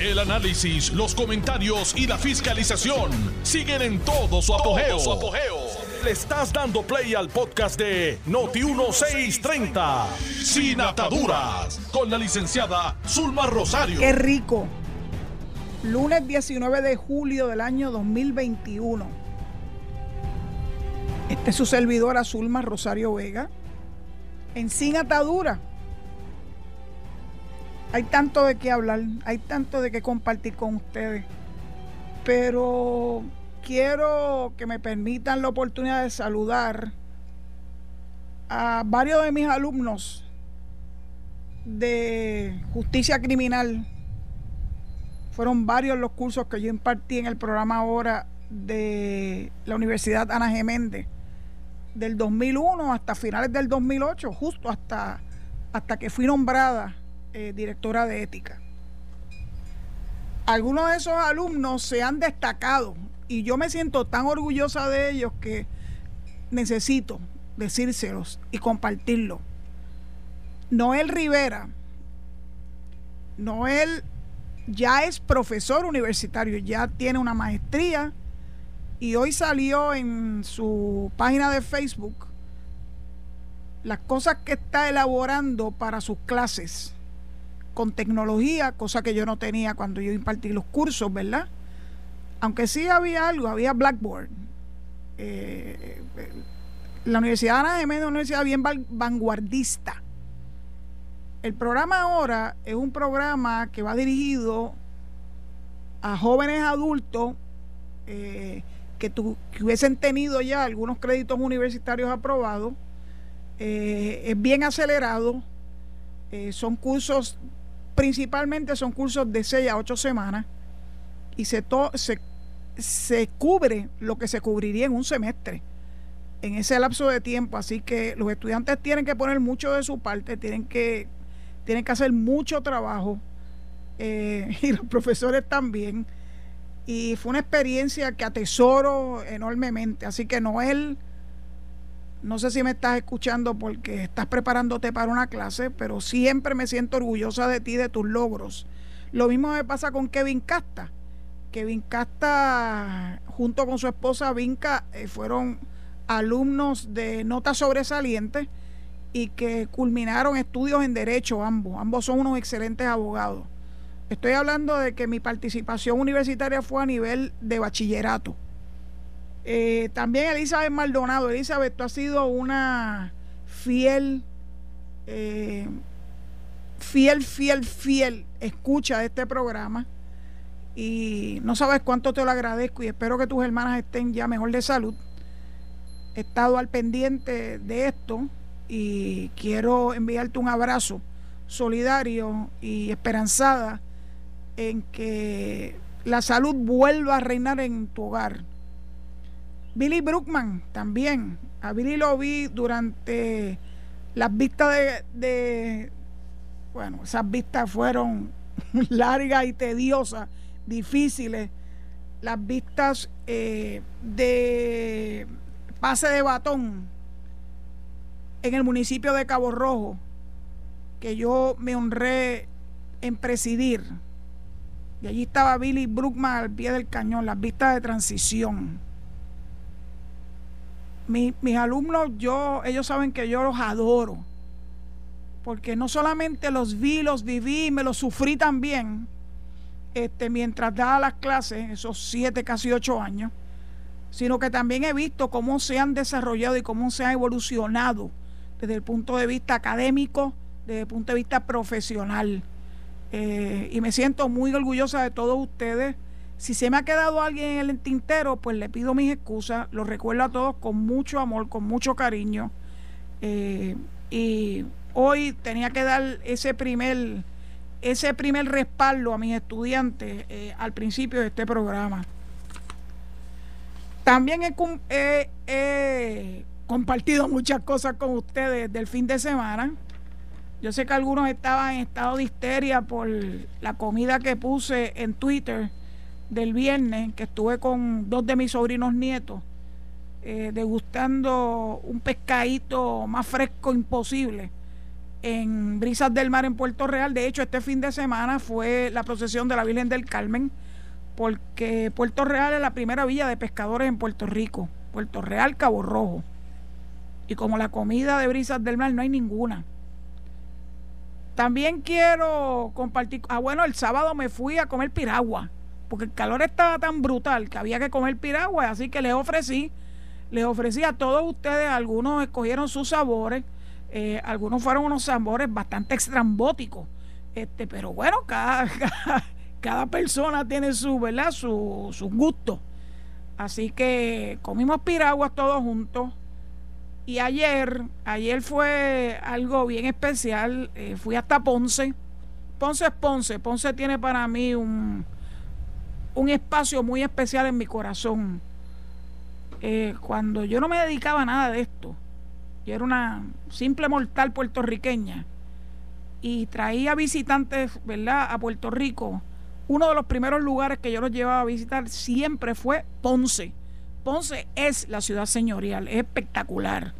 El análisis, los comentarios y la fiscalización siguen en todo su apogeo. Le estás dando play al podcast de Noti1630, Sin Ataduras, con la licenciada Zulma Rosario. Qué rico. Lunes 19 de julio del año 2021. Este es su servidora Zulma Rosario Vega. En Sin Atadura hay tanto de qué hablar, hay tanto de qué compartir con ustedes, pero quiero que me permitan la oportunidad de saludar a varios de mis alumnos de justicia criminal. Fueron varios los cursos que yo impartí en el programa ahora de la Universidad Ana Geméndez, del 2001 hasta finales del 2008, justo hasta, hasta que fui nombrada eh, directora de ética. Algunos de esos alumnos se han destacado y yo me siento tan orgullosa de ellos que necesito decírselos y compartirlo. Noel Rivera, Noel ya es profesor universitario, ya tiene una maestría y hoy salió en su página de Facebook las cosas que está elaborando para sus clases con tecnología, cosa que yo no tenía cuando yo impartí los cursos, ¿verdad? Aunque sí había algo, había Blackboard. Eh, la Universidad de Ana es una universidad bien vanguardista. El programa ahora es un programa que va dirigido a jóvenes adultos eh, que, hubiesen tenido ya algunos créditos universitarios aprobados. Eh, es bien acelerado. son cursos Principalmente son cursos de 6 a 8 semanas y se, se, se cubre lo que se cubriría en un semestre en ese lapso de tiempo. Así que los estudiantes tienen que poner mucho de su parte, tienen que, tienen que hacer mucho trabajo eh, y los profesores también. Y fue una experiencia que atesoro enormemente. Así que Noel no sé si me estás escuchando porque estás preparándote para una clase, pero siempre me siento orgullosa de ti, de tus logros. Lo mismo me pasa con Kevin Casta. Kevin Casta, junto con su esposa Vinca, eh, fueron alumnos de notas sobresalientes y que culminaron estudios en derecho ambos. Ambos son unos excelentes abogados. Estoy hablando de que mi participación universitaria fue a nivel de bachillerato. Eh, también Elizabeth Maldonado. Elizabeth, tú has sido una fiel, eh, fiel, fiel, fiel escucha de este programa. Y no sabes cuánto te lo agradezco y espero que tus hermanas estén ya mejor de salud. He estado al pendiente de esto y quiero enviarte un abrazo solidario y esperanzada en que la salud vuelva a reinar en tu hogar Billy Brookman también. A Billy lo vi durante las vistas de, bueno, esas vistas fueron largas y tediosas, difíciles. Las vistas eh, de pase de batón en el municipio de Cabo Rojo, que yo me honré en presidir. Y allí estaba Billy Brookman al pie del cañón, las vistas de transición mis alumnos, yo, ellos saben que yo los adoro, porque no solamente los vi, los viví, me los sufrí también, este, mientras daba las clases, esos siete, casi ocho años, sino que también he visto cómo se han desarrollado y cómo se han evolucionado desde el punto de vista académico, desde el punto de vista profesional. Eh, y me siento muy orgullosa de todos ustedes si se me ha quedado alguien en el tintero, pues le pido mis excusas, los recuerdo a todos con mucho amor, con mucho cariño. Eh, y hoy tenía que dar ese primer, ese primer respaldo a mis estudiantes eh, al principio de este programa. También he, compartido muchas cosas con ustedes del fin de semana. Yo sé que algunos estaban en estado de histeria por la comida que puse en Twitter del viernes, que estuve con dos de mis sobrinos nietos, eh, degustando un pescadito más fresco imposible en Brisas del Mar en Puerto Real. De hecho, este fin de semana fue la procesión de la Virgen del Carmen, porque Puerto Real es la primera villa de pescadores en Puerto Rico. Puerto Real, Cabo Rojo. Y como la comida de Brisas del Mar no hay ninguna. También quiero compartir. Ah, bueno, el sábado me fui a comer piragua, porque el calor estaba tan brutal que había que comer piragua, así que les ofrecí, les ofrecí a todos ustedes, algunos escogieron sus sabores eh, algunos fueron unos sabores bastante extrambóticos, este, pero bueno, cada, cada, persona tiene su, ¿verdad? Su, su gusto. Así que comimos piraguas todos juntos. Y ayer, ayer fue algo bien especial. Eh, fui hasta Ponce. Ponce es Ponce. Ponce tiene para mí un, un espacio muy especial en mi corazón. Eh, cuando yo no me dedicaba a nada de esto, yo era una simple mortal puertorriqueña y traía visitantes, ¿verdad?, a Puerto Rico. Uno de los primeros lugares que yo los llevaba a visitar siempre fue Ponce. Ponce es la ciudad señorial, es espectacular.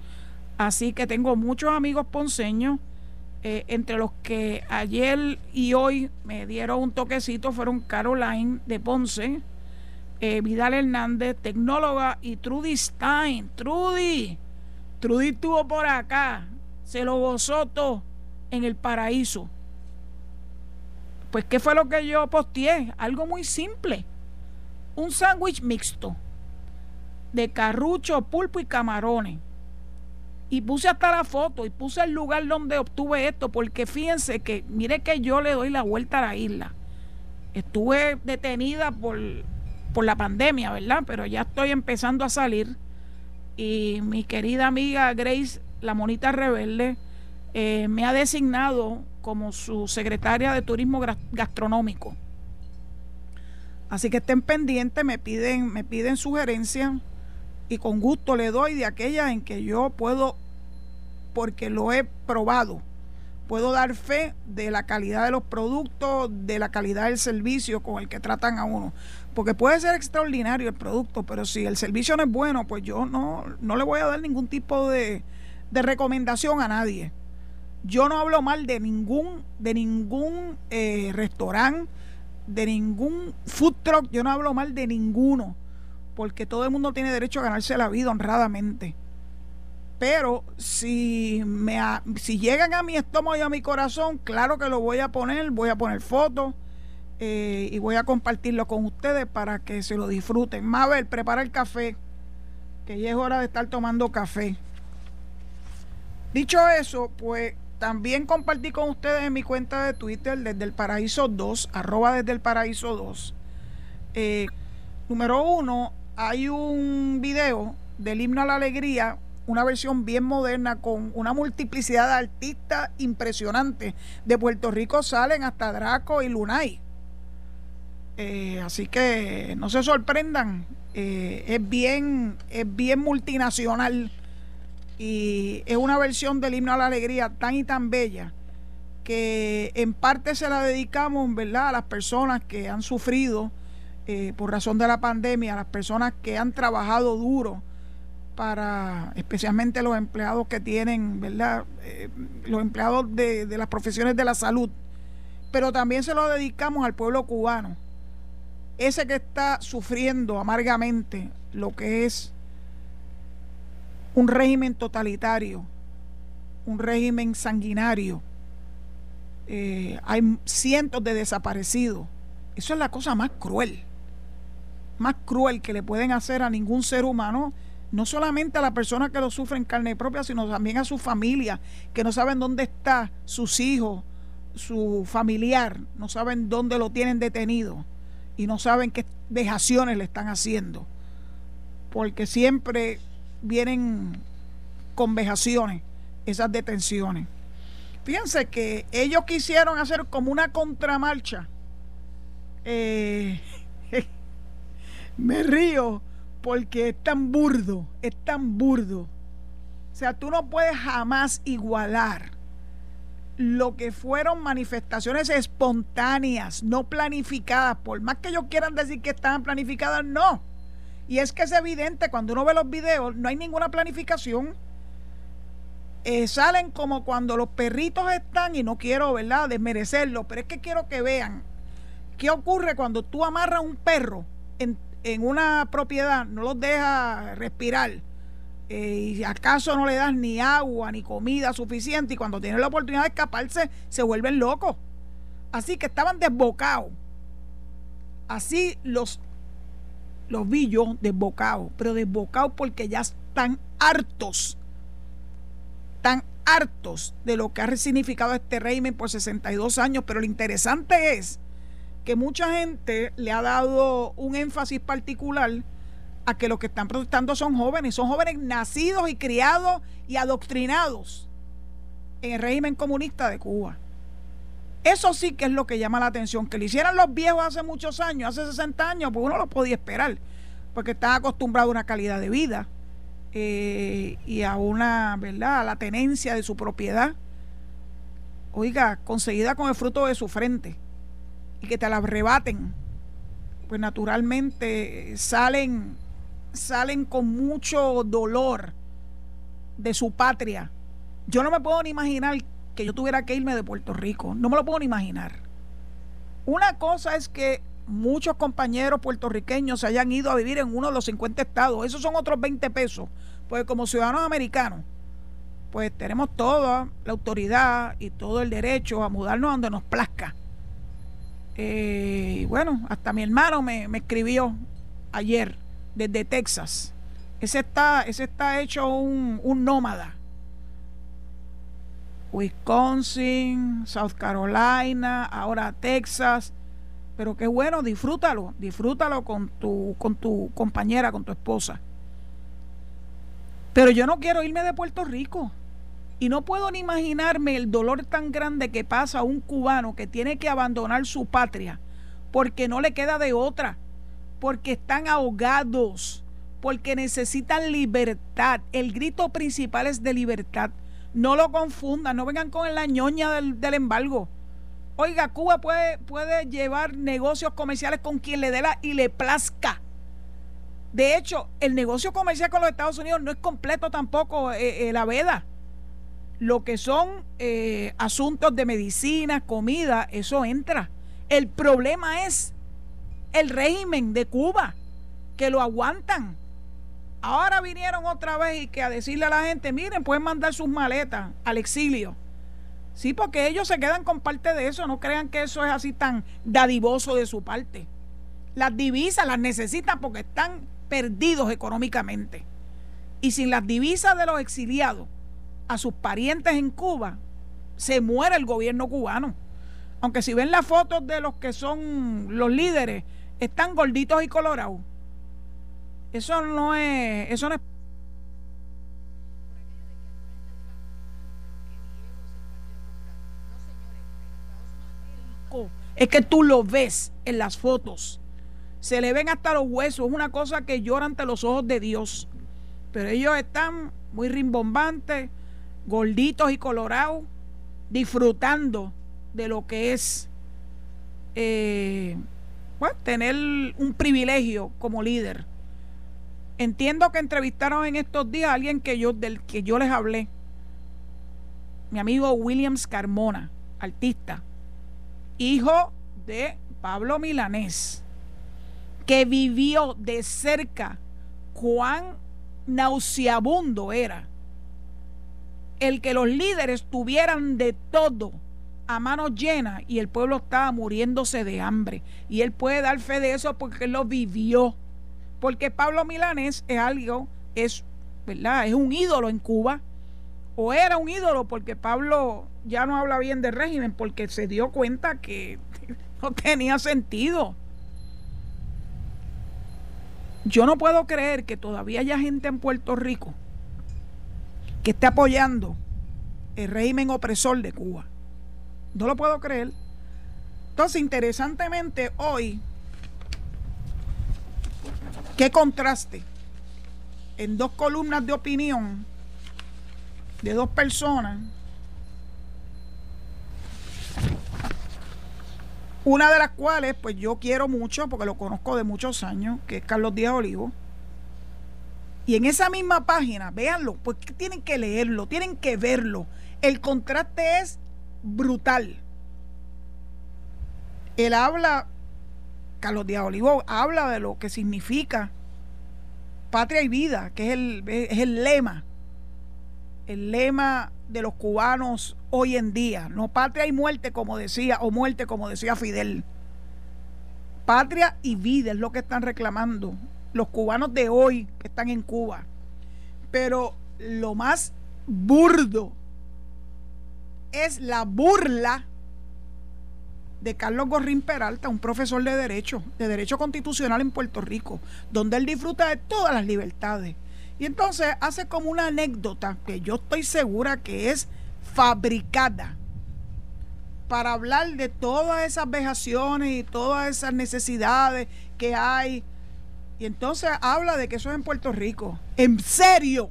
Así que tengo muchos amigos ponceños, eh, entre los que ayer y hoy me dieron un toquecito fueron Caroline de Ponce, eh, Vidal Hernández, tecnóloga, y Trudy Stein. Trudy, Trudy estuvo por acá, se lo gozó todo en el paraíso. Pues, ¿qué fue lo que yo posteé? Algo muy simple. Un sándwich mixto de carrucho, pulpo y camarones. Y puse hasta la foto y puse el lugar donde obtuve esto, porque fíjense que, mire que yo le doy la vuelta a la isla. Estuve detenida por, por la pandemia, ¿verdad? Pero ya estoy empezando a salir y mi querida amiga Grace, la monita rebelde, eh, me ha designado como su secretaria de turismo gastronómico. Así que estén pendientes, me piden, me piden sugerencias y con gusto le doy de aquellas en que yo puedo, porque lo he probado, puedo dar fe de la calidad de los productos, de la calidad del servicio con el que tratan a uno. Porque puede ser extraordinario el producto, pero si el servicio no es bueno, pues yo no, no le voy a dar ningún tipo de, recomendación a nadie. Yo no hablo mal de ningún, de ningún eh, restaurante, de ningún food truck, yo no hablo mal de ninguno, porque todo el mundo tiene derecho a ganarse la vida honradamente. Pero si, me, si llegan a mi estómago y a mi corazón, claro que lo voy a poner, voy a poner fotos eh, y voy a compartirlo con ustedes para que se lo disfruten. Mabel, prepara el café, que ya es hora de estar tomando café. Dicho eso, pues también compartí con ustedes en mi cuenta de Twitter desde el paraíso 2, arroba desde el paraíso 2. Eh, número uno, hay un video del himno a la alegría, una versión bien moderna con una multiplicidad de artistas impresionantes. De Puerto Rico salen hasta Draco y Lunay. Eh, así que no se sorprendan, eh, es, bien, es bien multinacional y es una versión del himno a la alegría tan y tan bella que en parte se la dedicamos ¿verdad? a las personas que han sufrido eh, por razón de la pandemia, las personas que han trabajado duro para especialmente los empleados que tienen, ¿verdad? los empleados de, de las profesiones de la salud, pero también se lo dedicamos al pueblo cubano ese que está sufriendo amargamente lo que es un régimen totalitario, un régimen sanguinario, eh, hay cientos de desaparecidos. Eso es la cosa más cruel, más cruel que le pueden hacer a ningún ser humano, no solamente a la persona que lo sufre en carne propia, sino también a su familia, que no saben dónde está sus hijos, su familiar, no saben dónde lo tienen detenido y no saben qué vejaciones le están haciendo, porque siempre vienen con vejaciones esas detenciones. Fíjense que ellos quisieron hacer como una contramarcha. Eh, me río porque es tan burdo, es tan burdo. O sea, tú no puedes jamás igualar lo que fueron manifestaciones espontáneas, no planificadas, por más que ellos quieran decir que estaban planificadas, no. Y es que es evidente, cuando uno ve los videos, no hay ninguna planificación. eh, salen como cuando los perritos están, y no quiero, ¿verdad?, desmerecerlo, pero es que quiero que vean qué ocurre cuando tú amarras un perro en, en una propiedad, no los dejas respirar, eh, y acaso no le das ni agua ni comida suficiente, y cuando tienen la oportunidad de escaparse, se vuelven locos. Así que estaban desbocados. Así los, los vi yo desbocados, pero desbocados porque ya están hartos están hartos de lo que ha significado este régimen por 62 años, pero lo interesante es que mucha gente le ha dado un énfasis particular a que los que están protestando son jóvenes, son jóvenes nacidos y criados y adoctrinados en el régimen comunista de Cuba. Eso sí que es lo que llama la atención. Que lo hicieran los viejos hace muchos años, hace 60 años, pues uno lo podía esperar, porque están acostumbrados a una calidad de vida eh, y a una, ¿verdad?, a la tenencia de su propiedad, oiga, conseguida con el fruto de su frente, que te la arrebaten, pues naturalmente salen, salen con mucho dolor de su patria. Yo no me puedo ni imaginar que yo tuviera que irme de Puerto Rico, no me lo puedo ni imaginar. Una cosa es que muchos compañeros puertorriqueños se hayan ido a vivir en uno de los 50 estados. Esos son otros 20 pesos. Pues como ciudadanos americanos, pues tenemos toda la autoridad y todo el derecho a mudarnos donde nos plazca. Eh, bueno, hasta mi hermano me, escribió ayer desde Texas. Ese está, ese está hecho un, un nómada. Wisconsin, South Carolina, ahora Texas pero qué bueno, disfrútalo, disfrútalo con tu, con tu compañera, con tu esposa. Pero yo no quiero irme de Puerto Rico. Y no puedo ni imaginarme el dolor tan grande que pasa a un cubano que tiene que abandonar su patria porque no le queda de otra, porque están ahogados, porque necesitan libertad. El grito principal es de libertad. No lo confundan, no vengan con la ñoña del, embargo. Oiga, Cuba puede, puede llevar negocios comerciales con quien le dé la y le plazca. De hecho, el negocio comercial con los Estados Unidos no es completo tampoco eh, eh, la veda. Lo que son eh, asuntos de medicina, comida, eso entra. El problema es el régimen de Cuba, que lo aguantan. Ahora vinieron otra vez y que a decirle a la gente, miren, pueden mandar sus maletas al exilio. Sí, porque ellos se quedan con parte de eso, no crean que eso es así tan dadivoso de su parte. Las divisas las necesitan porque están perdidos económicamente. Y sin las divisas de los exiliados a sus parientes en Cuba, se muere el gobierno cubano. Aunque si ven las fotos de los que son los líderes, están gorditos y colorados. Eso no es, eso no es es que tú lo ves en las fotos. Se le ven hasta los huesos. Es una cosa que llora ante los ojos de Dios. Pero ellos están muy rimbombantes, gorditos y colorados, disfrutando de lo que es eh, tener un privilegio como líder. Entiendo que entrevistaron en estos días a alguien que yo, del que yo les hablé, mi amigo Williams Carmona, artista hijo de Pablo Milanés, que vivió de cerca cuán nauseabundo era el que los líderes tuvieran de todo a manos llenas y el pueblo estaba muriéndose de hambre. Y él puede dar fe de eso porque lo vivió. Porque Pablo Milanés es algo, es, ¿verdad? Es un ídolo en Cuba. O era un ídolo porque Pablo ya no habla bien del régimen porque se dio cuenta que no tenía sentido. Yo no puedo creer que todavía haya gente en Puerto Rico que esté apoyando el régimen opresor de Cuba. No lo puedo creer. Entonces, interesantemente, hoy, qué contraste en dos columnas de opinión de dos personas Una de las cuales, pues yo quiero mucho, porque lo conozco de muchos años, que es Carlos Díaz Olivo. Y en esa misma página, véanlo, pues tienen que leerlo, tienen que verlo. El contraste es brutal. Él habla, Carlos Díaz Olivo habla de lo que significa patria y vida, que es el, es el lema, el lema de los cubanos hoy en día. No patria y muerte, como decía, o muerte, como decía Fidel. Patria y vida es lo que están reclamando los cubanos de hoy que están en Cuba. Pero lo más burdo es la burla de Carlos Gorrín Peralta, un profesor de Derecho, de Derecho Constitucional en Puerto Rico, donde él disfruta de todas las libertades. Y entonces hace como una anécdota que yo estoy segura que es fabricada para hablar de todas esas vejaciones y todas esas necesidades que hay y entonces habla de que eso es en Puerto Rico. En serio.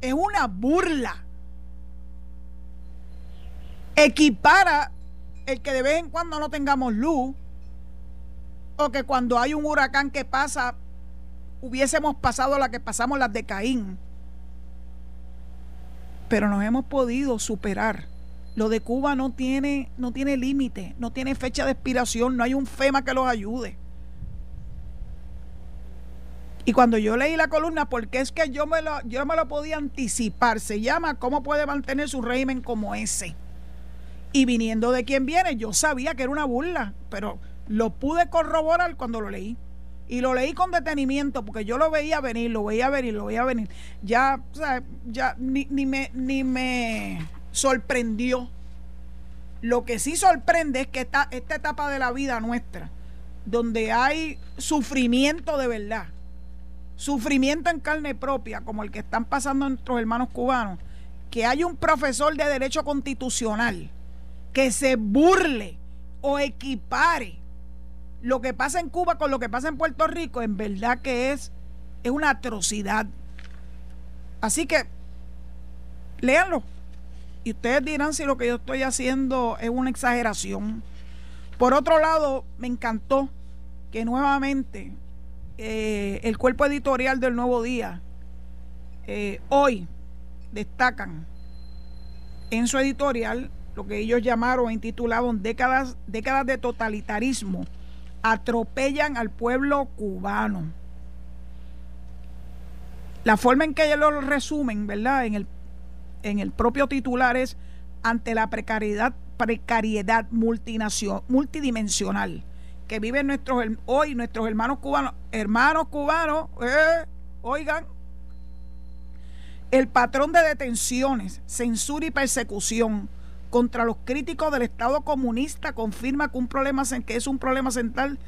Es una burla. Equipara el que de vez en cuando no tengamos luz o que cuando hay un huracán que pasa hubiésemos pasado la que pasamos las de Caín. Pero nos hemos podido superar. Lo de Cuba no tiene, no tiene límite, no tiene fecha de expiración, no hay un FEMA que los ayude. Y cuando yo leí la columna, porque es que yo me lo, yo me lo podía anticipar, se llama ¿Cómo puede mantener su régimen como ese? Y viniendo de quien viene, yo sabía que era una burla, pero lo pude corroborar cuando lo leí. Y lo leí con detenimiento, porque yo lo veía venir, lo veía venir, lo veía venir. Ya, o ya ni, ni, me, ni me sorprendió. Lo que sí sorprende es que esta, esta etapa de la vida nuestra, donde hay sufrimiento de verdad, sufrimiento en carne propia, como el que están pasando nuestros hermanos cubanos, que hay un profesor de derecho constitucional que se burle o equipare lo que pasa en Cuba con lo que pasa en Puerto Rico, en verdad que es, es una atrocidad. Así que, léanlo. Y ustedes dirán si lo que yo estoy haciendo es una exageración. Por otro lado, me encantó que nuevamente eh, el cuerpo editorial del Nuevo Día eh, hoy destacan en su editorial lo que ellos llamaron, intitularon décadas, décadas de totalitarismo, atropellan al pueblo cubano. La forma en que ellos lo resumen, ¿verdad? En el, en el propio titular es ante la precariedad, precariedad multidimensional que viven nuestros hoy nuestros hermanos cubanos, hermanos cubanos, eh, oigan, el patrón de detenciones, censura y persecución contra los críticos del Estado comunista confirma que un problema que es un problema central,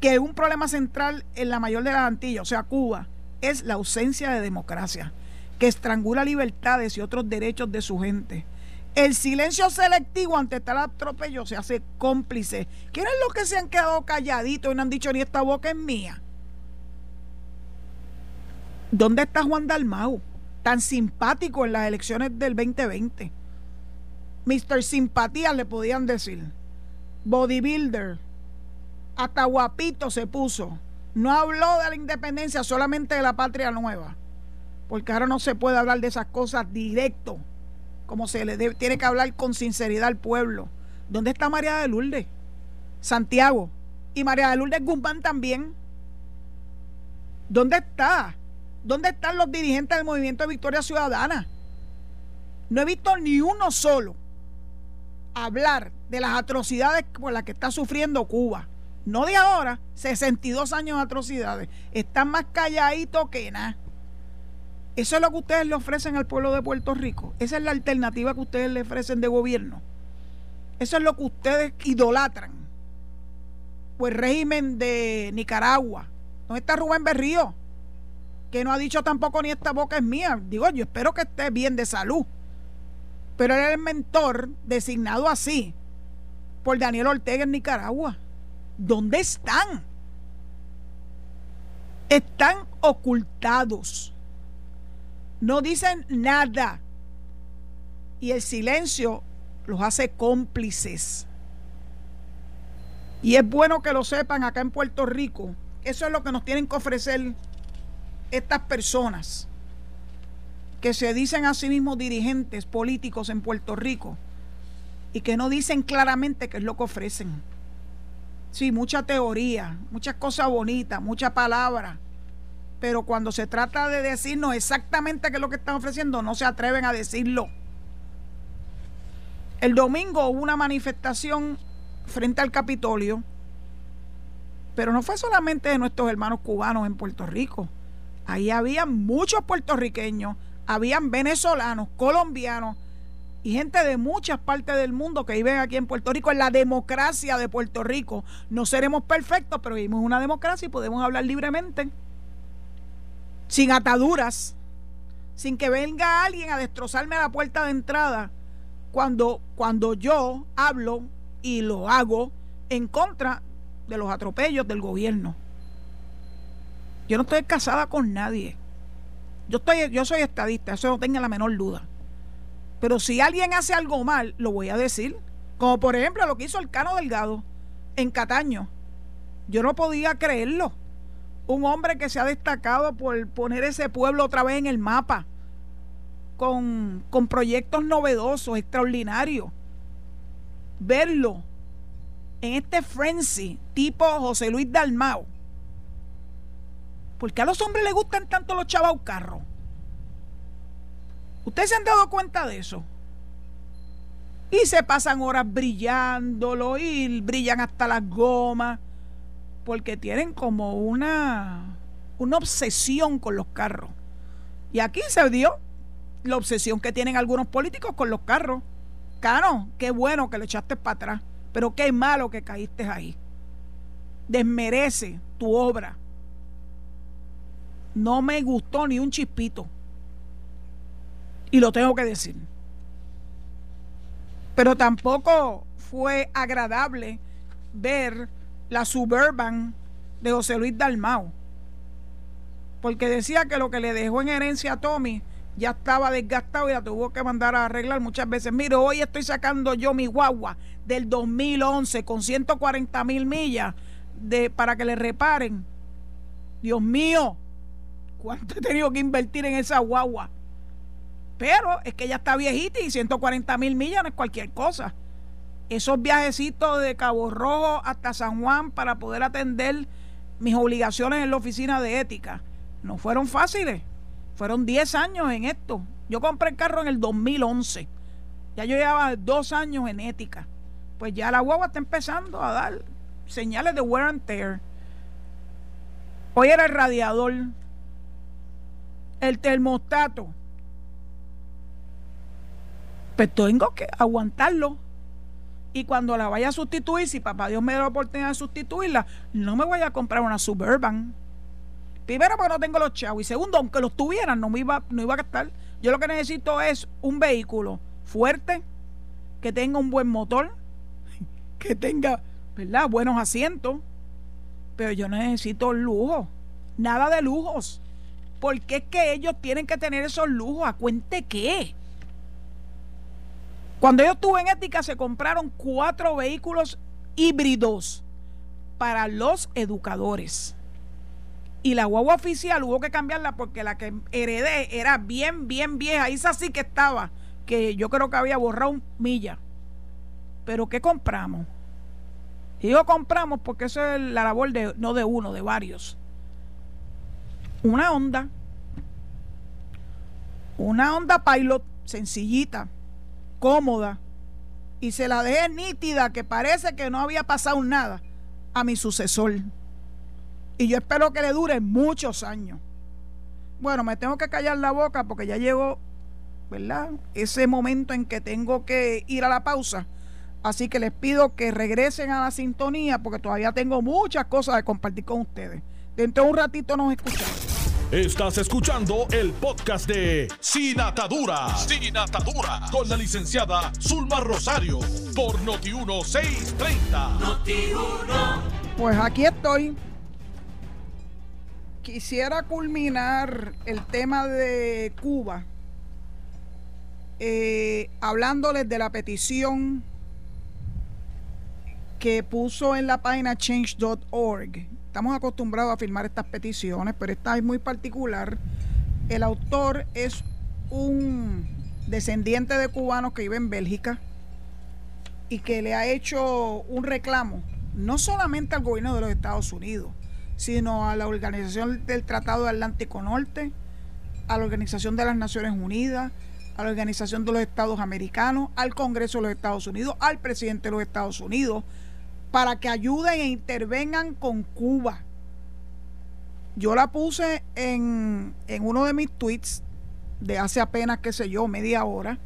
que un problema central en la mayor de las Antillas, o sea, Cuba, es la ausencia de democracia, que estrangula libertades y otros derechos de su gente el silencio selectivo ante tal atropello se hace cómplice. ¿Quiénes los que se han quedado calladitos y no han dicho ni esta boca es mía? ¿Dónde está Juan Dalmau? Tan simpático en las elecciones del 2020. Mr. Simpatía le podían decir. Bodybuilder. Hasta guapito se puso. No habló de la independencia, solamente de la patria nueva. Porque ahora no se puede hablar de esas cosas directo como se le tiene que hablar con sinceridad al pueblo. ¿Dónde está María de Lourdes? Santiago. Y María de Lourdes Guzmán también. ¿Dónde está? ¿Dónde están los dirigentes del movimiento de Victoria Ciudadana? No he visto ni uno solo hablar de las atrocidades por las que está sufriendo Cuba. No de ahora, 62 años de atrocidades. Están más calladitos que nada. Eso es lo que ustedes le ofrecen al pueblo de Puerto Rico. Esa es la alternativa que ustedes le ofrecen de gobierno. Eso es lo que ustedes idolatran. Pues el régimen de Nicaragua. ¿Dónde está Rubén Berrío? Que no ha dicho tampoco ni esta boca es mía. Digo, yo espero que esté bien de salud. Pero es el mentor designado así por Daniel Ortega en Nicaragua. ¿Dónde están? Están ocultados no dicen nada. Y el silencio los hace cómplices. Y es bueno que lo sepan acá en Puerto Rico. Eso es lo que nos tienen que ofrecer estas personas que se dicen a sí mismos dirigentes políticos en Puerto Rico y que no dicen claramente qué es lo que ofrecen. Sí, mucha teoría, muchas cosas bonitas, mucha palabra, pero cuando se trata de decirnos exactamente qué es lo que están ofreciendo, no se atreven a decirlo. El domingo hubo una manifestación frente al Capitolio, pero no fue solamente de nuestros hermanos cubanos en Puerto Rico. Ahí había muchos puertorriqueños, habían venezolanos, colombianos y gente de muchas partes del mundo que viven aquí en Puerto Rico, en la democracia de Puerto Rico. No seremos perfectos, pero vivimos una democracia y podemos hablar libremente, sin ataduras, sin que venga alguien a destrozarme a la puerta de entrada cuando, cuando yo hablo y lo hago en contra de los atropellos del gobierno. Yo no estoy casada con nadie. Yo, estoy, yo soy estadista, eso no tenga la menor duda. Pero si alguien hace algo mal, lo voy a decir. Como por ejemplo lo que hizo el Cano Delgado en Cataño. Yo no podía creerlo. Un hombre que se ha destacado por poner ese pueblo otra vez en el mapa. Con, con proyectos novedosos, extraordinarios. Verlo en este frenzy tipo José Luis Dalmao. ¿Por qué a los hombres les gustan tanto los chavos carros? ¿Ustedes se han dado cuenta de eso? Y se pasan horas brillándolo y brillan hasta las gomas. Porque tienen como una, una obsesión con los carros. Y aquí se dio la obsesión que tienen algunos políticos con los carros. Cano, qué bueno que le echaste para atrás. Pero qué malo que caíste ahí. Desmerece tu obra. No me gustó ni un chispito. Y lo tengo que decir. Pero tampoco fue agradable ver la Suburban de José Luis Dalmao. Porque decía que lo que le dejó en herencia a Tommy ya estaba desgastado y la tuvo que mandar a arreglar muchas veces. Mire, hoy estoy sacando yo mi guagua del 2011 con 140 mil millas de, para que le reparen. Dios mío, ¿cuánto he tenido que invertir en esa guagua? Pero es que ya está viejita y 140 mil millas no es cualquier cosa. Esos viajecitos de Cabo Rojo hasta San Juan para poder atender mis obligaciones en la oficina de ética no fueron fáciles. Fueron 10 años en esto. Yo compré el carro en el 2011. Ya yo llevaba dos años en ética. Pues ya la guagua está empezando a dar señales de wear and tear. Hoy era el radiador, el termostato. Pues tengo que aguantarlo. Y cuando la vaya a sustituir, si papá Dios me da la oportunidad de sustituirla, no me voy a comprar una Suburban Primero, porque no tengo los chavos. Y segundo, aunque los tuvieran, no me iba, no iba a gastar. Yo lo que necesito es un vehículo fuerte, que tenga un buen motor, que tenga, ¿verdad? Buenos asientos. Pero yo necesito lujo. Nada de lujos. Porque es que ellos tienen que tener esos lujos? ¿A cuente qué? Cuando yo estuve en ética se compraron cuatro vehículos híbridos para los educadores y la guagua oficial hubo que cambiarla porque la que heredé era bien, bien vieja. Esa sí que estaba, que yo creo que había borrado un milla. Pero ¿qué compramos? Y yo compramos porque eso es la labor de, no de uno, de varios. Una onda. Una onda pilot sencillita, cómoda. Y se la dejé nítida, que parece que no había pasado nada a mi sucesor. Y yo espero que le dure muchos años. Bueno, me tengo que callar la boca porque ya llegó, ¿verdad? Ese momento en que tengo que ir a la pausa. Así que les pido que regresen a la sintonía porque todavía tengo muchas cosas de compartir con ustedes. Dentro de un ratito nos escuchamos. Estás escuchando el podcast de Sin Atadura. Sin Atadura. Con la licenciada Zulma Rosario. Por Noti1630. Noti1. Pues aquí estoy quisiera culminar el tema de Cuba eh, hablándoles de la petición que puso en la página change.org estamos acostumbrados a firmar estas peticiones, pero esta es muy particular. El autor es un descendiente de cubanos que vive en Bélgica y que le ha hecho un reclamo, no solamente al gobierno de los Estados Unidos, sino a la Organización del Tratado Atlántico Norte, a la Organización de las Naciones Unidas, a la Organización de los Estados Americanos, al Congreso de los Estados Unidos, al presidente de los Estados Unidos, para que ayuden e intervengan con Cuba. Yo la puse en, en uno de mis tweets de hace apenas, qué sé yo, media hora.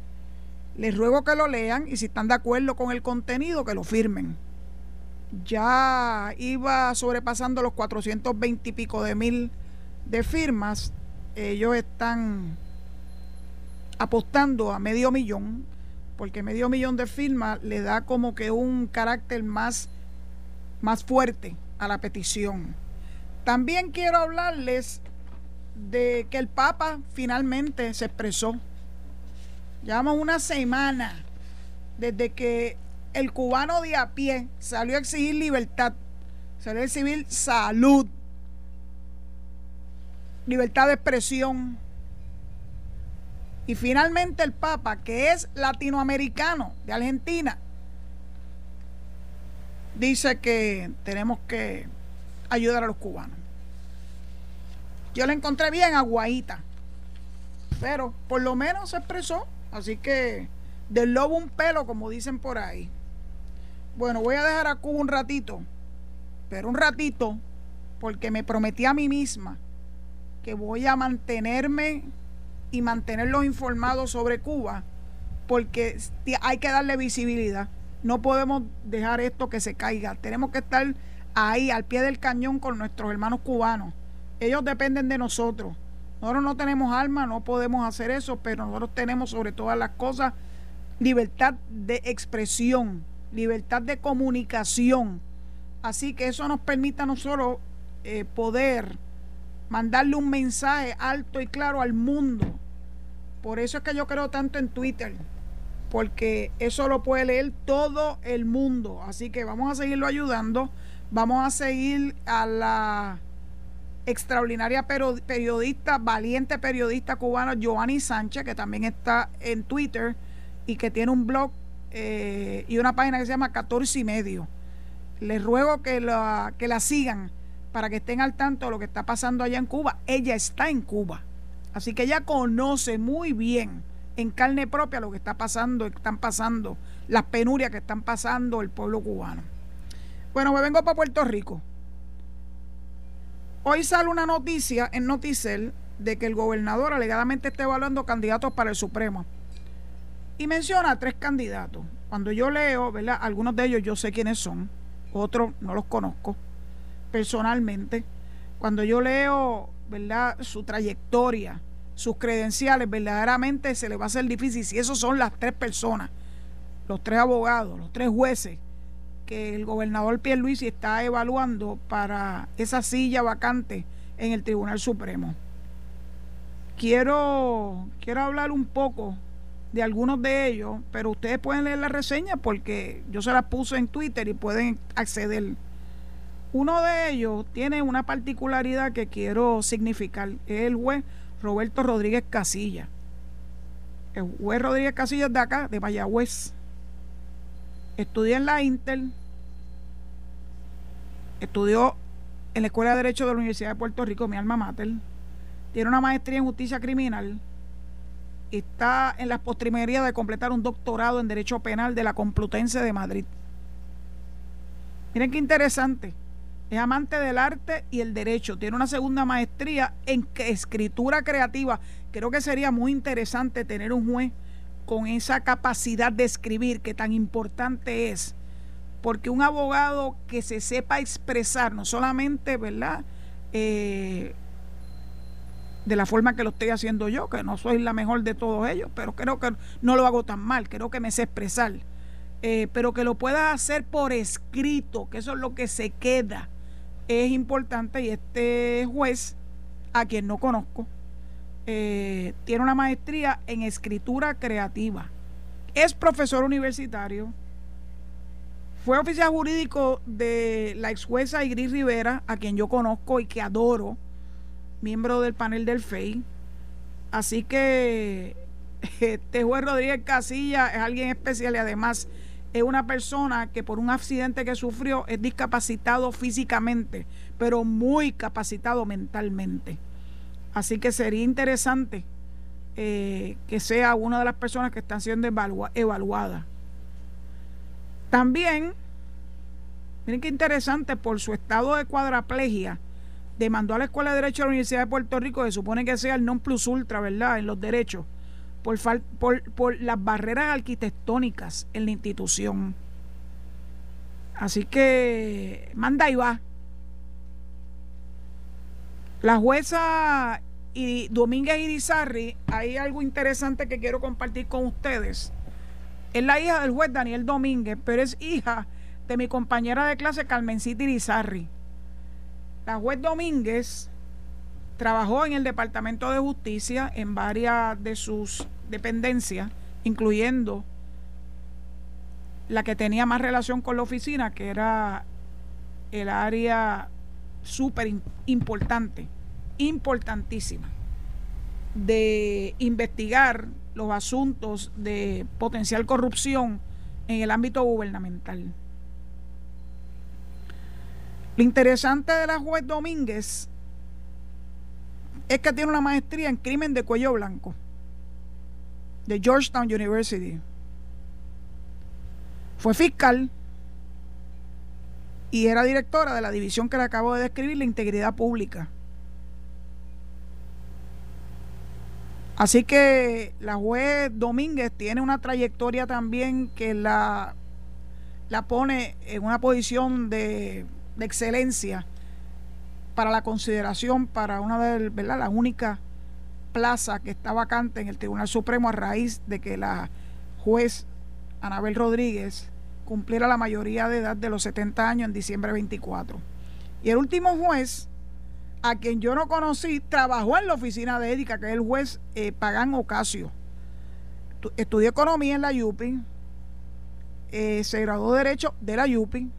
Les ruego que lo lean y si están de acuerdo con el contenido, que lo firmen. Ya iba sobrepasando los 420 y pico de mil de firmas. Ellos están apostando a medio millón, porque medio millón de firmas le da como que un carácter más, más fuerte a la petición. También quiero hablarles de que el Papa finalmente se expresó. Llevamos una semana desde que el cubano de a pie salió a exigir libertad, salió a exigir salud, libertad de expresión. Y finalmente el Papa, que es latinoamericano de Argentina, dice que tenemos que ayudar a los cubanos. Yo la encontré bien aguadita. Pero por lo menos se expresó. Así que del lobo un pelo, como dicen por ahí. Bueno, voy a dejar a Cuba un ratito. Pero un ratito, porque me prometí a mí misma que voy a mantenerme y mantenerlos informados sobre Cuba, porque hay que darle visibilidad. No podemos dejar esto que se caiga. Tenemos que estar ahí, al pie del cañón, con nuestros hermanos cubanos. Ellos dependen de nosotros. Nosotros no tenemos armas, no podemos hacer eso, pero nosotros tenemos sobre todas las cosas libertad de expresión, libertad de comunicación. Así que eso nos permite a nosotros eh, poder mandarle un mensaje alto y claro al mundo. Por eso es que yo creo tanto en Twitter, porque eso lo puede leer todo el mundo. Así que vamos a seguirlo ayudando. Vamos a seguir a la extraordinaria periodista, valiente periodista cubana Giovanni Sánchez, que también está en Twitter y que tiene un blog eh, y una página que se llama 14 y medio. Les ruego que la, que la sigan para que estén al tanto de lo que está pasando allá en Cuba. Ella está en Cuba. Así que ella conoce muy bien en carne propia lo que está pasando, están pasando, las penurias que están pasando el pueblo cubano. Bueno, me vengo para Puerto Rico. Hoy sale una noticia en Noticel de que el gobernador alegadamente está evaluando candidatos para el Supremo. Y menciona a tres candidatos. Cuando yo leo, ¿verdad? Algunos de ellos yo sé quiénes son, otros no los conozco personalmente. Cuando yo leo, ¿verdad? Su trayectoria, sus credenciales, verdaderamente se le va a hacer difícil si esos son las tres personas, los tres abogados, los tres jueces que el gobernador Pierluisi está evaluando para esa silla vacante en el Tribunal Supremo. Quiero, quiero hablar un poco de algunos de ellos, pero ustedes pueden leer la reseña porque yo se las puse en Twitter y pueden acceder. Uno de ellos tiene una particularidad que quiero significar, es el juez Roberto Rodríguez Casilla. El juez Rodríguez Casilla es de acá, de Mayagüez estudié en la Intel, estudió en la Escuela de Derecho de la Universidad de Puerto Rico, mi alma mater, tiene una maestría en justicia criminal, está en las postrimerías de completar un doctorado en Derecho Penal de la Complutense de Madrid. Miren qué interesante. Es amante del arte y el derecho. Tiene una segunda maestría en escritura creativa. Creo que sería muy interesante tener un juez con esa capacidad de escribir que tan importante es, porque un abogado que se sepa expresar, no solamente, ¿verdad? Eh, de la forma que lo estoy haciendo yo, que no soy la mejor de todos ellos, pero creo que no lo hago tan mal, creo que me sé expresar, eh, pero que lo pueda hacer por escrito, que eso es lo que se queda, es importante y este juez, a quien no conozco, eh, tiene una maestría en escritura creativa. Es profesor universitario. fue oficial jurídico de la ex jueza Igris Rivera, a quien yo conozco y que adoro, miembro del panel del FEI. Así que este juez Rodríguez Casilla es alguien especial y además es una persona que por un accidente que sufrió es discapacitado físicamente, pero muy capacitado mentalmente. Así que sería interesante eh, que sea una de las personas que están siendo evaluadas. También, miren qué interesante, por su estado de cuadraplegia, demandó a la Escuela de Derecho de la Universidad de Puerto Rico, que supone que sea el non plus ultra, ¿verdad?, en los derechos, por, por, por las barreras arquitectónicas en la institución. Así que manda y va. La jueza y Domínguez Irizarri, hay algo interesante que quiero compartir con ustedes. Es la hija del juez Daniel Domínguez, pero es hija de mi compañera de clase Carmencita Irizarri. La juez Domínguez trabajó en el Departamento de Justicia en varias de sus dependencias, incluyendo la que tenía más relación con la oficina, que era el área súper importante importantísima de investigar los asuntos de potencial corrupción en el ámbito gubernamental. Lo interesante de la juez Domínguez es que tiene una maestría en crimen de cuello blanco de Georgetown University. Fue fiscal y era directora de la división que le acabo de describir, la integridad pública. Así que la juez Domínguez tiene una trayectoria también que la, la pone en una posición de, excelencia para la consideración para una de ¿verdad? las únicas plazas que está vacante en el Tribunal Supremo a raíz de que la juez Anabel Rodríguez cumpliera la mayoría de edad de los 70 años en diciembre 24. Y el último juez a quien yo no conocí, trabajó en la oficina de Édica, que es el juez eh, Pagán Ocasio. Estudió economía en la UPI, eh, se graduó de Derecho de la UPI,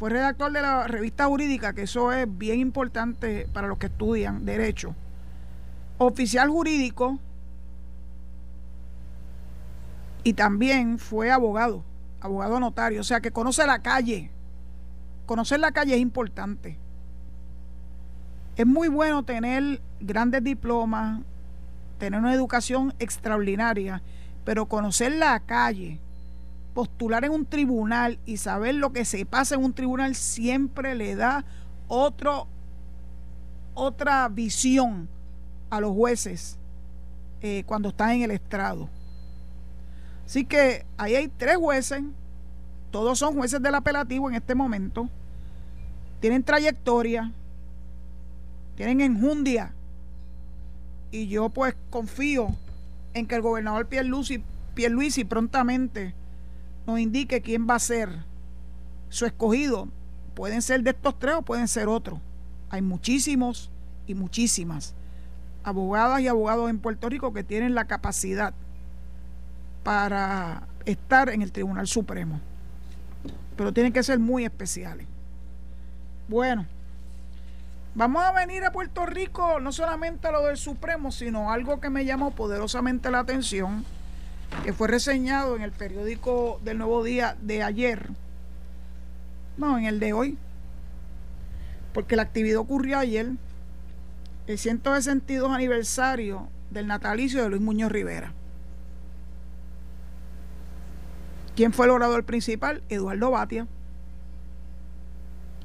fue redactor de la revista jurídica, que eso es bien importante para los que estudian Derecho, oficial jurídico y también fue abogado, abogado notario, o sea que conoce la calle. Conocer la calle es importante. Es muy bueno tener grandes diplomas, tener una educación extraordinaria, pero conocer la calle, postular en un tribunal y saber lo que se pasa en un tribunal siempre le da otro, otra visión a los jueces eh, cuando están en el estrado. Así que ahí hay tres jueces, todos son jueces del apelativo en este momento, tienen trayectoria, tienen enjundia. Y yo pues confío en que el gobernador Pierluisi, Pierluisi prontamente indique quién va a ser su escogido. Pueden ser de estos tres o pueden ser otros. Hay muchísimos y muchísimas abogadas y abogados en Puerto Rico que tienen la capacidad para estar en el Tribunal Supremo. Pero tienen que ser muy especiales. Bueno. Vamos a venir a Puerto Rico no solamente a lo del Supremo, sino algo que me llamó poderosamente la atención, que fue reseñado en el periódico del Nuevo Día de ayer, no, en el de hoy, porque la actividad ocurrió ayer, el 162 aniversario del natalicio de Luis Muñoz Rivera. ¿Quién fue el orador principal? Eduardo Batia.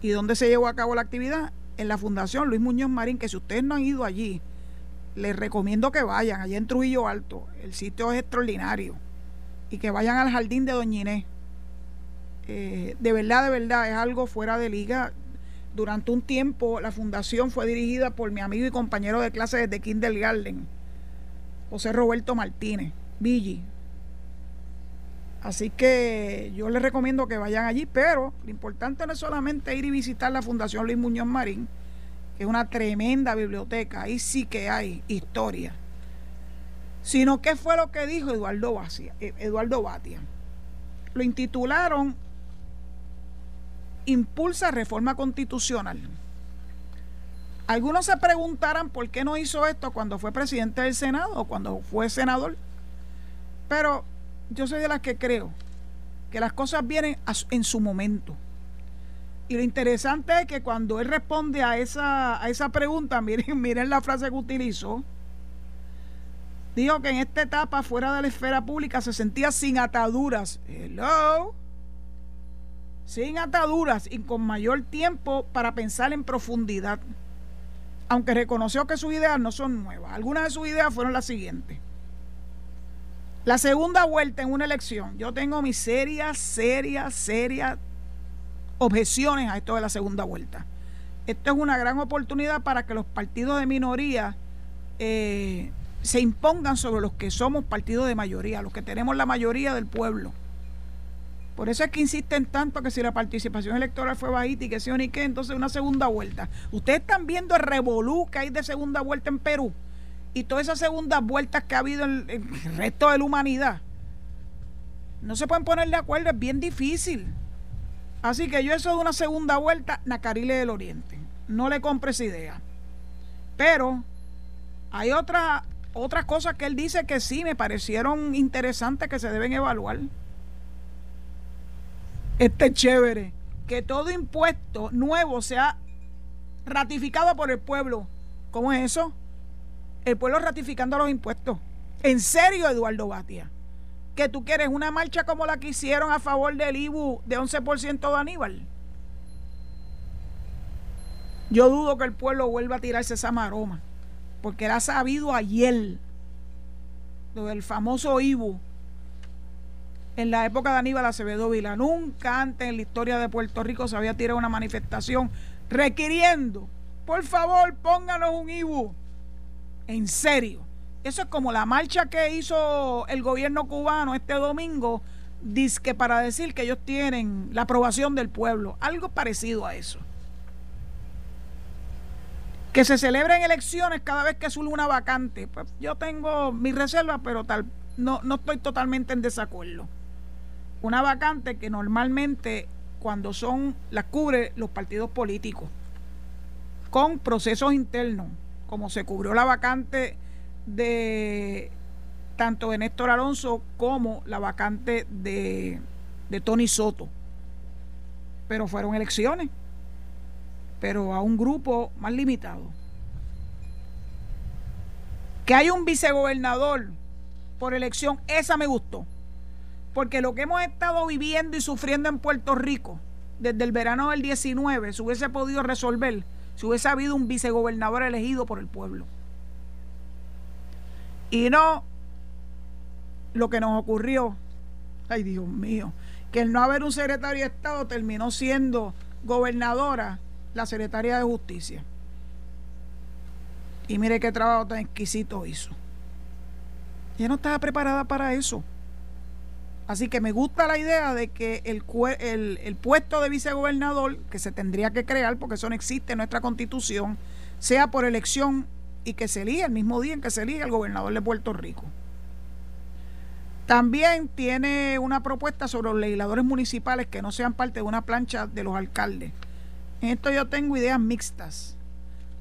¿Y dónde se llevó a cabo la actividad? en la Fundación Luis Muñoz Marín, que si ustedes no han ido allí, les recomiendo que vayan, allá en Trujillo Alto, el sitio es extraordinario, y que vayan al jardín de Doña Inés. Eh, de verdad, de verdad, es algo fuera de liga. Durante un tiempo la fundación fue dirigida por mi amigo y compañero de clase desde Kindergarten, José Roberto Martínez, Villi. Así que yo les recomiendo que vayan allí, pero lo importante no es solamente ir y visitar la Fundación Luis Muñoz Marín, que es una tremenda biblioteca, ahí sí que hay historia, sino qué fue lo que dijo Eduardo. Eh, Eduardo Batia. Lo intitularon impulsa reforma constitucional. Algunos se preguntarán por qué no hizo esto cuando fue presidente del Senado o cuando fue senador. Pero yo soy de las que creo que las cosas vienen en su momento. Y lo interesante es que cuando él responde a esa, a esa pregunta, miren, miren la frase que utilizó, dijo que en esta etapa fuera de la esfera pública se sentía sin ataduras. Hello. Sin ataduras y con mayor tiempo para pensar en profundidad aunque reconoció que sus ideas no son nuevas. Algunas de sus ideas fueron las siguientes. La segunda vuelta en una elección, yo tengo mis serias, serias, serias objeciones a esto de la segunda vuelta. Esto es una gran oportunidad para que los partidos de minoría eh, se impongan sobre los que somos partidos de mayoría, los que tenemos la mayoría del pueblo. Por eso es que insisten tanto que si la participación electoral fue bajita y que sí o ni qué, entonces una segunda vuelta. Ustedes están viendo el revolú que hay de segunda vuelta en Perú y todas esas segundas vueltas que ha habido en, el resto de la humanidad. No se pueden poner de acuerdo, es bien difícil. Así que yo eso de una segunda vuelta, Nacarile del Oriente. No le compres idea. Pero hay otras otras cosas que él dice que sí me parecieron interesantes que se deben evaluar este chévere, que todo impuesto nuevo sea ratificado por el pueblo. ¿Cómo es eso? El pueblo ratificando los impuestos. ¿En serio, Eduardo Batia? ¿Que tú quieres una marcha como la que hicieron a favor del IBU de 11% de Aníbal? Yo dudo que el pueblo vuelva a tirarse esa maroma, porque era sabido ayer lo del famoso IBU en la época de Aníbal Acevedo Vila. Nunca antes en la historia de Puerto Rico se había tirado una manifestación requiriendo, por favor, pónganos un IBU. En serio. Eso es como la marcha que hizo el gobierno cubano este domingo, que para decir que ellos tienen la aprobación del pueblo. Algo parecido a eso. Que se celebren elecciones cada vez que surge una vacante. Pues yo tengo mis reservas, pero tal, no, no estoy totalmente en desacuerdo una vacante que normalmente cuando son las cubre los partidos políticos con procesos internos, como se cubrió la vacante de tanto de Néstor Alonso como la vacante de, de Tony Soto. Pero fueron elecciones, pero a un grupo más limitado. Que hay un vicegobernador por elección, esa me gustó. Porque lo que hemos estado viviendo y sufriendo en Puerto Rico desde el verano del 19 se hubiese podido resolver si hubiese habido un vicegobernador elegido por el pueblo. Y no lo que nos ocurrió, ay Dios mío, que el no haber un secretario de Estado terminó siendo gobernadora la secretaria de Justicia. Y mire qué trabajo tan exquisito hizo. Ella no estaba preparada para eso. Así que me gusta la idea de que el, el, puesto de vicegobernador, que se tendría que crear, porque eso no existe en nuestra constitución, sea por elección y que se elija el mismo día en que se elige el gobernador de Puerto Rico. También tiene una propuesta sobre los legisladores municipales que no sean parte de una plancha de los alcaldes. En esto yo tengo ideas mixtas.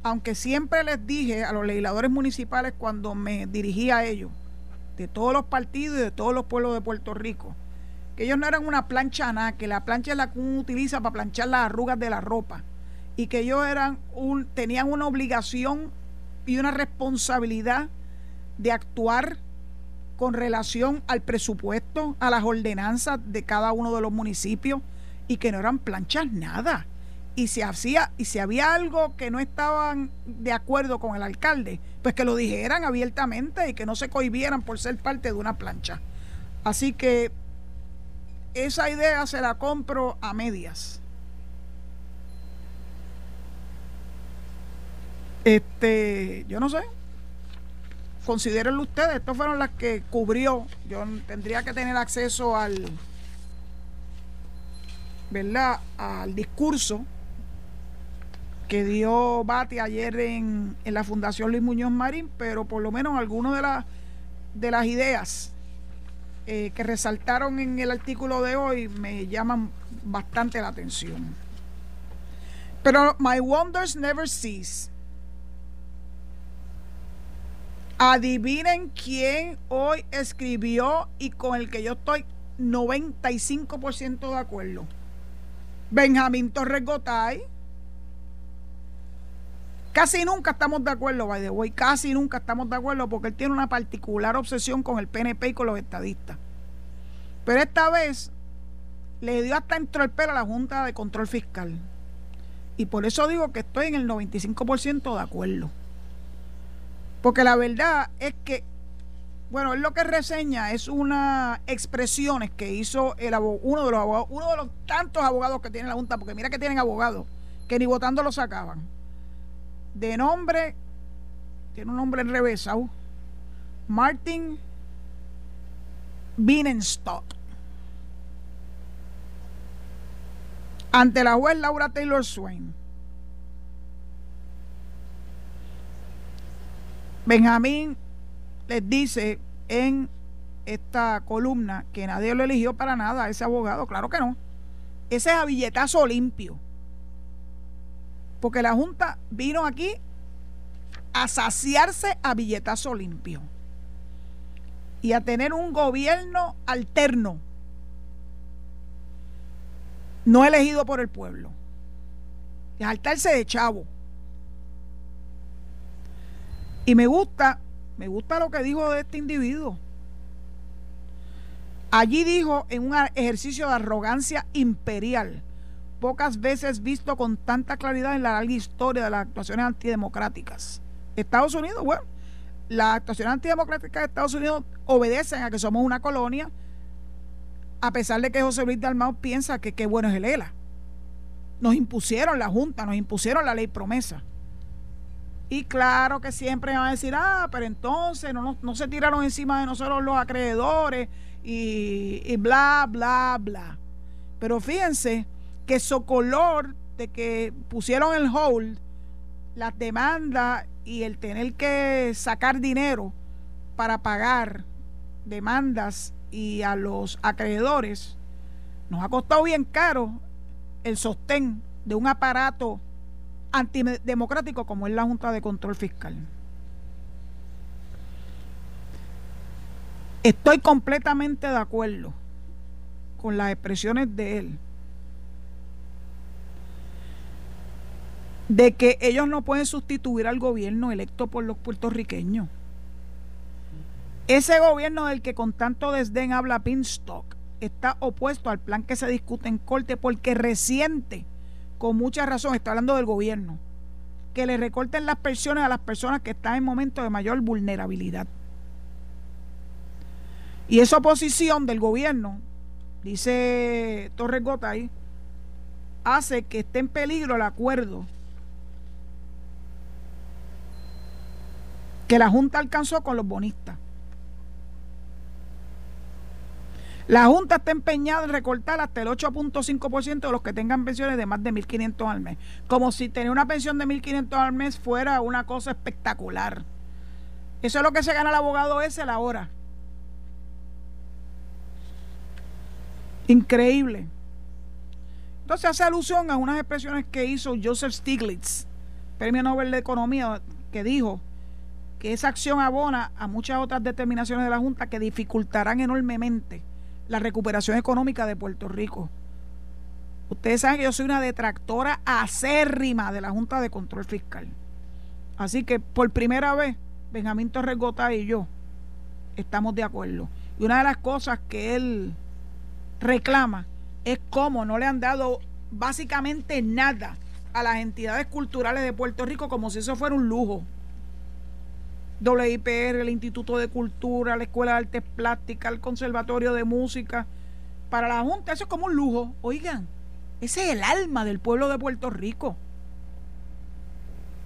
Aunque siempre les dije a los legisladores municipales cuando me dirigía a ellos, de todos los partidos y de todos los pueblos de Puerto Rico. Que ellos no eran una plancha nada, que la plancha es la que uno utiliza para planchar las arrugas de la ropa. Y que ellos eran un, tenían una obligación y una responsabilidad de actuar con relación al presupuesto, a las ordenanzas de cada uno de los municipios y que no eran planchas nada. Y si hacía y si había algo que no estaban de acuerdo con el alcalde, pues que lo dijeran abiertamente y que no se cohibieran por ser parte de una plancha. Así que esa idea se la compro a medias. Este, yo no sé. Considérenlo ustedes, estas fueron las que cubrió. Yo tendría que tener acceso al ¿verdad? al discurso que dio Bati ayer en, la Fundación Luis Muñoz Marín, pero por lo menos algunas de, las de las ideas eh, que resaltaron en el artículo de hoy me llaman bastante la atención. Pero my wonders never cease. Adivinen quién hoy escribió y con el que yo estoy 95% de acuerdo. Benjamín Torres Gotay. Casi nunca estamos de acuerdo, by the way, casi nunca estamos de acuerdo porque él tiene una particular obsesión con el PNP y con los estadistas. Pero esta vez le dio hasta entró el pelo a la Junta de Control Fiscal. Y por eso digo que estoy en el 95% de acuerdo. Porque la verdad es que, bueno, lo que reseña es unas expresiones que hizo el uno de los abogados, uno de los tantos abogados que tiene la Junta, porque mira que tienen abogados que ni votando lo sacaban de nombre, tiene un nombre enrevesado, Martin Bienenstock. Ante la juez Laura Taylor Swain. Benjamín les dice en esta columna que nadie lo eligió para nada, ese abogado, claro que no. Ese es a billetazo limpio. Porque la Junta vino aquí a saciarse a billetazo limpio y a tener un gobierno alterno, no elegido por el pueblo, y a saltarse de chavo. Y me gusta, me gusta lo que dijo de este individuo. Allí dijo en un ejercicio de arrogancia imperial pocas veces visto con tanta claridad en la larga historia de las actuaciones antidemocráticas. Estados Unidos, bueno, las actuaciones antidemocráticas de Estados Unidos obedecen a que somos una colonia, a pesar de que José Luis Dalmau piensa que qué bueno es el ELA. Nos impusieron la Junta, nos impusieron la ley promesa. Y claro que siempre van a decir, ah, pero entonces no, no, se tiraron encima de nosotros los acreedores y, y bla, bla, bla. Pero fíjense que Socolor, de que pusieron el hold, las demandas y el tener que sacar dinero para pagar demandas y a los acreedores, nos ha costado bien caro el sostén de un aparato antidemocrático como es la Junta de Control Fiscal. Estoy completamente de acuerdo con las expresiones de él de que ellos no pueden sustituir al gobierno electo por los puertorriqueños. Ese gobierno del que con tanto desdén habla Pinstock está opuesto al plan que se discute en corte porque reciente, con mucha razón, está hablando del gobierno, que le recorten las pensiones a las personas que están en momentos de mayor vulnerabilidad. Y esa oposición del gobierno, dice Torres Gotay, hace que esté en peligro el acuerdo que la Junta alcanzó con los bonistas. La Junta está empeñada en recortar hasta el 8.5% de los que tengan pensiones de más de 1.500 al mes. Como si tener una pensión de 1.500 al mes fuera una cosa espectacular. Eso es lo que se gana el abogado ese a la hora. Increíble. Entonces hace alusión a unas expresiones que hizo Joseph Stiglitz, premio Nobel de Economía, que dijo que esa acción abona a muchas otras determinaciones de la Junta que dificultarán enormemente la recuperación económica de Puerto Rico. Ustedes saben que yo soy una detractora acérrima de la Junta de Control Fiscal. Así que por primera vez, Benjamín Torres Gota y yo estamos de acuerdo. Y una de las cosas que él reclama es cómo no le han dado básicamente nada a las entidades culturales de Puerto Rico como si eso fuera un lujo. WIPR, el Instituto de Cultura, la Escuela de Artes Plásticas, el Conservatorio de Música. Para la Junta eso es como un lujo. Oigan, ese es el alma del pueblo de Puerto Rico.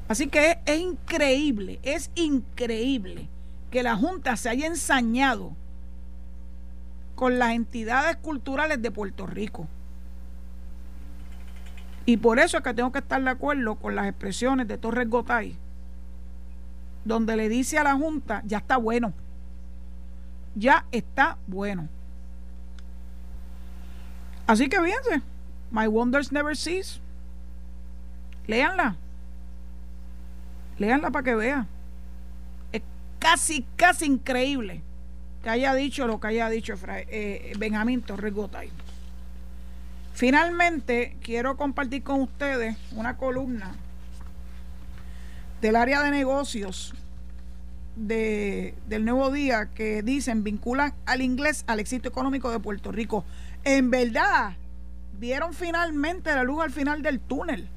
Así que es, increíble, es increíble que la Junta se haya ensañado con las entidades culturales de Puerto Rico. Y por eso es que tengo que estar de acuerdo con las expresiones de Torres Gotay donde le dice a la Junta, ya está bueno. Ya está bueno. Así que fíjense, My Wonders Never Cease. Léanla. Léanla para que vean. Es casi, casi increíble que haya dicho lo que haya dicho eh, Benjamín Torres Gotay. Finalmente, quiero compartir con ustedes una columna del área de negocios de, del Nuevo Día que dicen vinculan al inglés al éxito económico de Puerto Rico. En verdad, vieron finalmente la luz al final del túnel.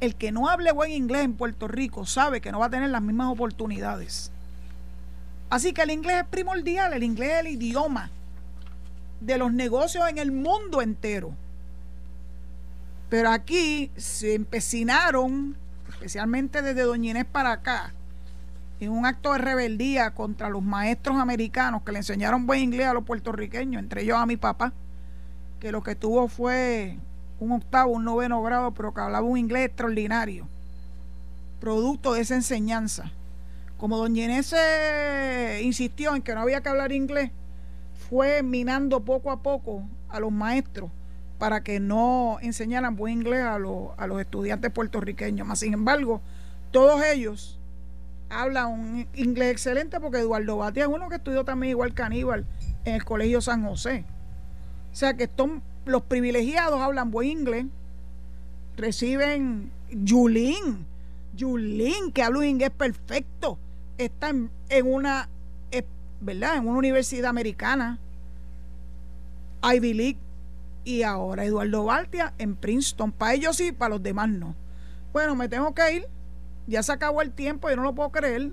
El que no hable buen inglés en Puerto Rico sabe que no va a tener las mismas oportunidades. Así que el inglés es primordial, el inglés es el idioma de los negocios en el mundo entero. Pero aquí se empecinaron, especialmente desde Doña Inés para acá, en un acto de rebeldía contra los maestros americanos que le enseñaron buen inglés a los puertorriqueños, entre ellos a mi papá, que lo que tuvo fue un octavo, un noveno grado, pero que hablaba un inglés extraordinario, producto de esa enseñanza. Como doña Inés insistió en que no había que hablar inglés, fue minando poco a poco a los maestros para que no enseñaran buen inglés a, los, a los estudiantes puertorriqueños. Más sin embargo, todos ellos hablan un inglés excelente porque Eduardo Batia es uno que estudió también igual que en el Colegio San José. O sea que los privilegiados hablan buen inglés, reciben Yulín, Yulín, que habla un inglés perfecto, está en, una, ¿verdad? En una universidad americana, Ivy League, y ahora Eduardo Baltia en Princeton. Para ellos sí, para los demás no. Bueno, me tengo que ir. Ya se acabó el tiempo, yo no lo puedo creer.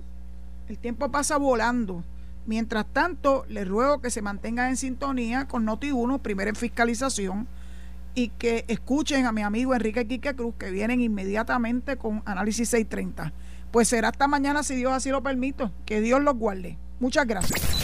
El tiempo pasa volando. Mientras tanto, les ruego que se mantengan en sintonía con Noti1, primero en fiscalización, y que escuchen a mi amigo Enrique Quique Cruz, que vienen inmediatamente con Análisis 630. Pues será hasta mañana, si Dios así lo permite. Que Dios los guarde. Muchas gracias.